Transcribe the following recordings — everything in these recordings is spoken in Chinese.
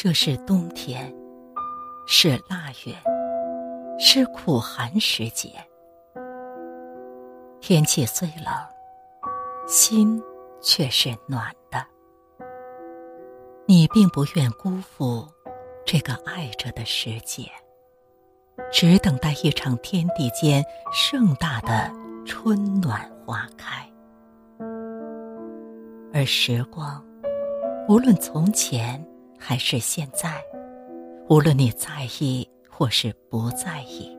这是冬天，是腊月，是苦寒时节。天气虽冷，心却是暖的。你并不愿辜负这个爱着的世界，只等待一场天地间盛大的春暖花开。而时光，无论从前还是现在，无论你在意或是不在意，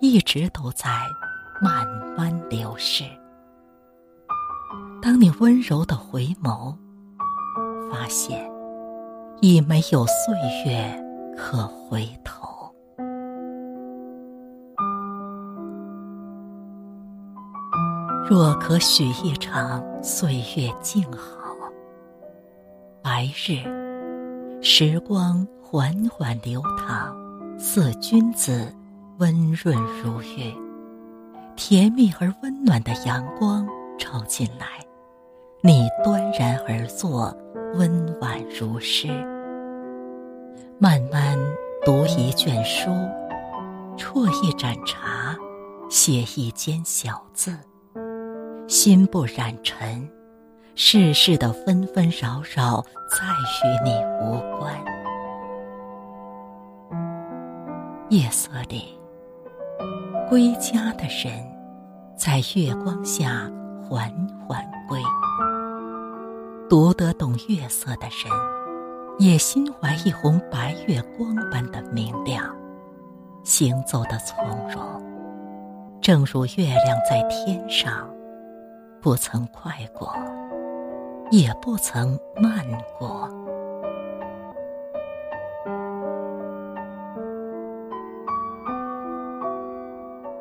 一直都在慢慢流逝。当你温柔的回眸，发现已没有岁月可回头。若可许一场岁月静好，白日，时光缓缓流淌，似君子，温润如玉。甜蜜而温暖的阳光照进来，你端然而坐，温婉如诗。慢慢读一卷书，啜一盏茶，写一间小字。心不染尘，世事的纷纷扰扰再与你无关。夜色里，归家的人，在月光下缓缓归。读得懂月色的人，也心怀一泓白月光般的明亮，行走的从容，正如月亮在天上。不曾快过，也不曾慢过。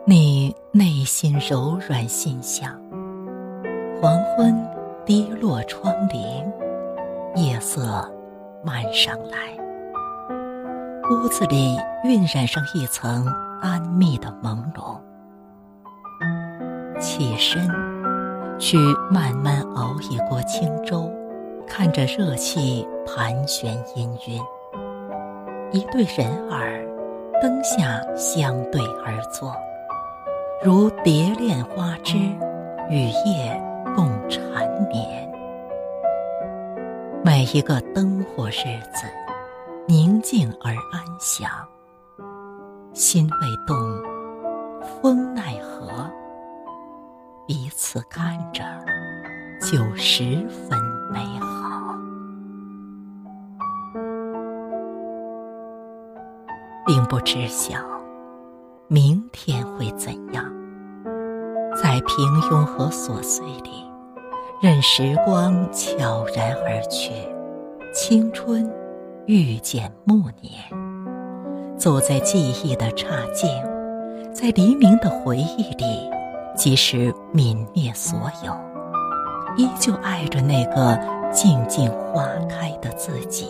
你内心柔软心香，黄昏滴落窗棂，夜色漫上来，屋子里晕染上一层安谧的朦胧。起身。去慢慢熬一锅清粥，看着热气盘旋氤氲。一对人儿，灯下相对而坐，如蝶恋花枝，与夜共缠绵。每一个灯火日子，宁静而安详。心未动，风奈何？彼此看着，就十分美好，并不知晓明天会怎样。在平庸和琐碎里，任时光悄然而去，青春遇见暮年。走在记忆的岔径，在黎明的回忆里。即使泯灭所有，依旧爱着那个静静花开的自己。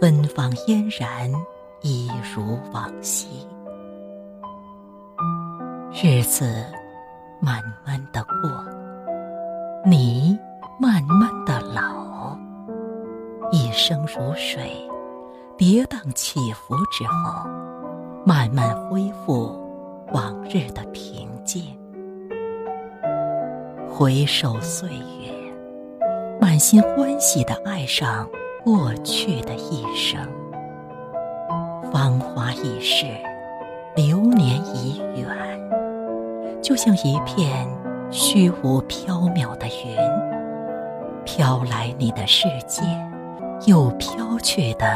芬芳嫣然，一如往昔。日子慢慢的过，你慢慢的老。一生如水，跌宕起伏之后，慢慢恢复往日的回首岁月，满心欢喜的爱上过去的一生。芳华易逝，流年已远，就像一片虚无缥缈的云，飘来你的世界，又飘去的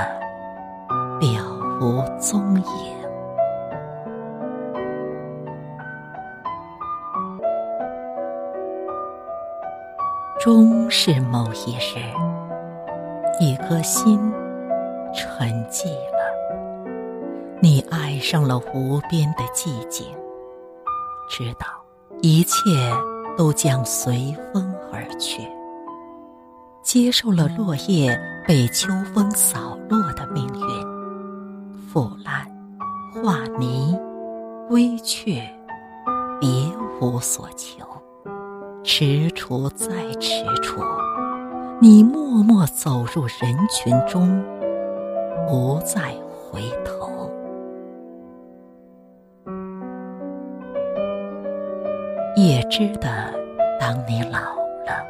了无踪影。终是某一日，一颗心沉寂了。你爱上了无边的寂静，知道一切都将随风而去。接受了落叶被秋风扫落的命运，腐烂、化泥、归去，别无所求。踟蹰再踟蹰，你默默走入人群中，不再回头。也知得，当你老了，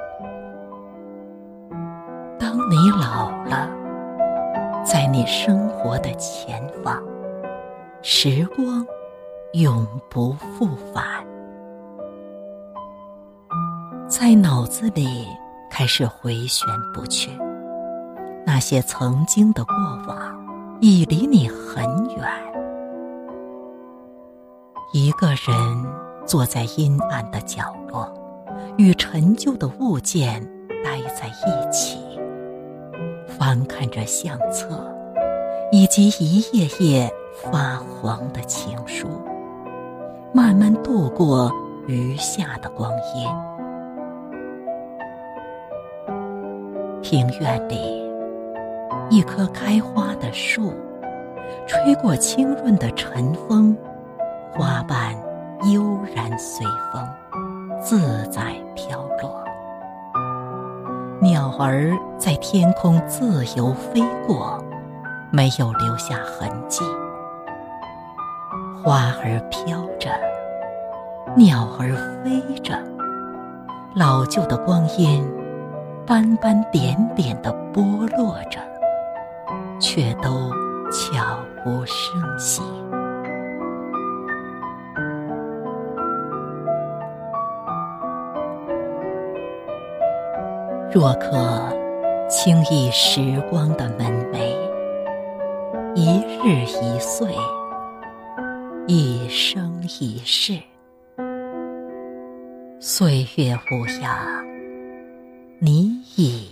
当你老了，在你生活的前方，时光永不复返，在脑子里开始回旋不去。那些曾经的过往，已离你很远。一个人。坐在阴暗的角落，与陈旧的物件待在一起，翻看着相册，以及一页页发黄的情书，慢慢度过余下的光阴。庭院里，一棵开花的树，吹过清润的晨风，花瓣。悠然随风，自在飘落。鸟儿在天空自由飞过，没有留下痕迹。花儿飘着，鸟儿飞着，老旧的光阴，斑斑点点的剥落着，却都悄无声息。若可轻易时光的门楣，一日一岁，一生一世，岁月无涯，你已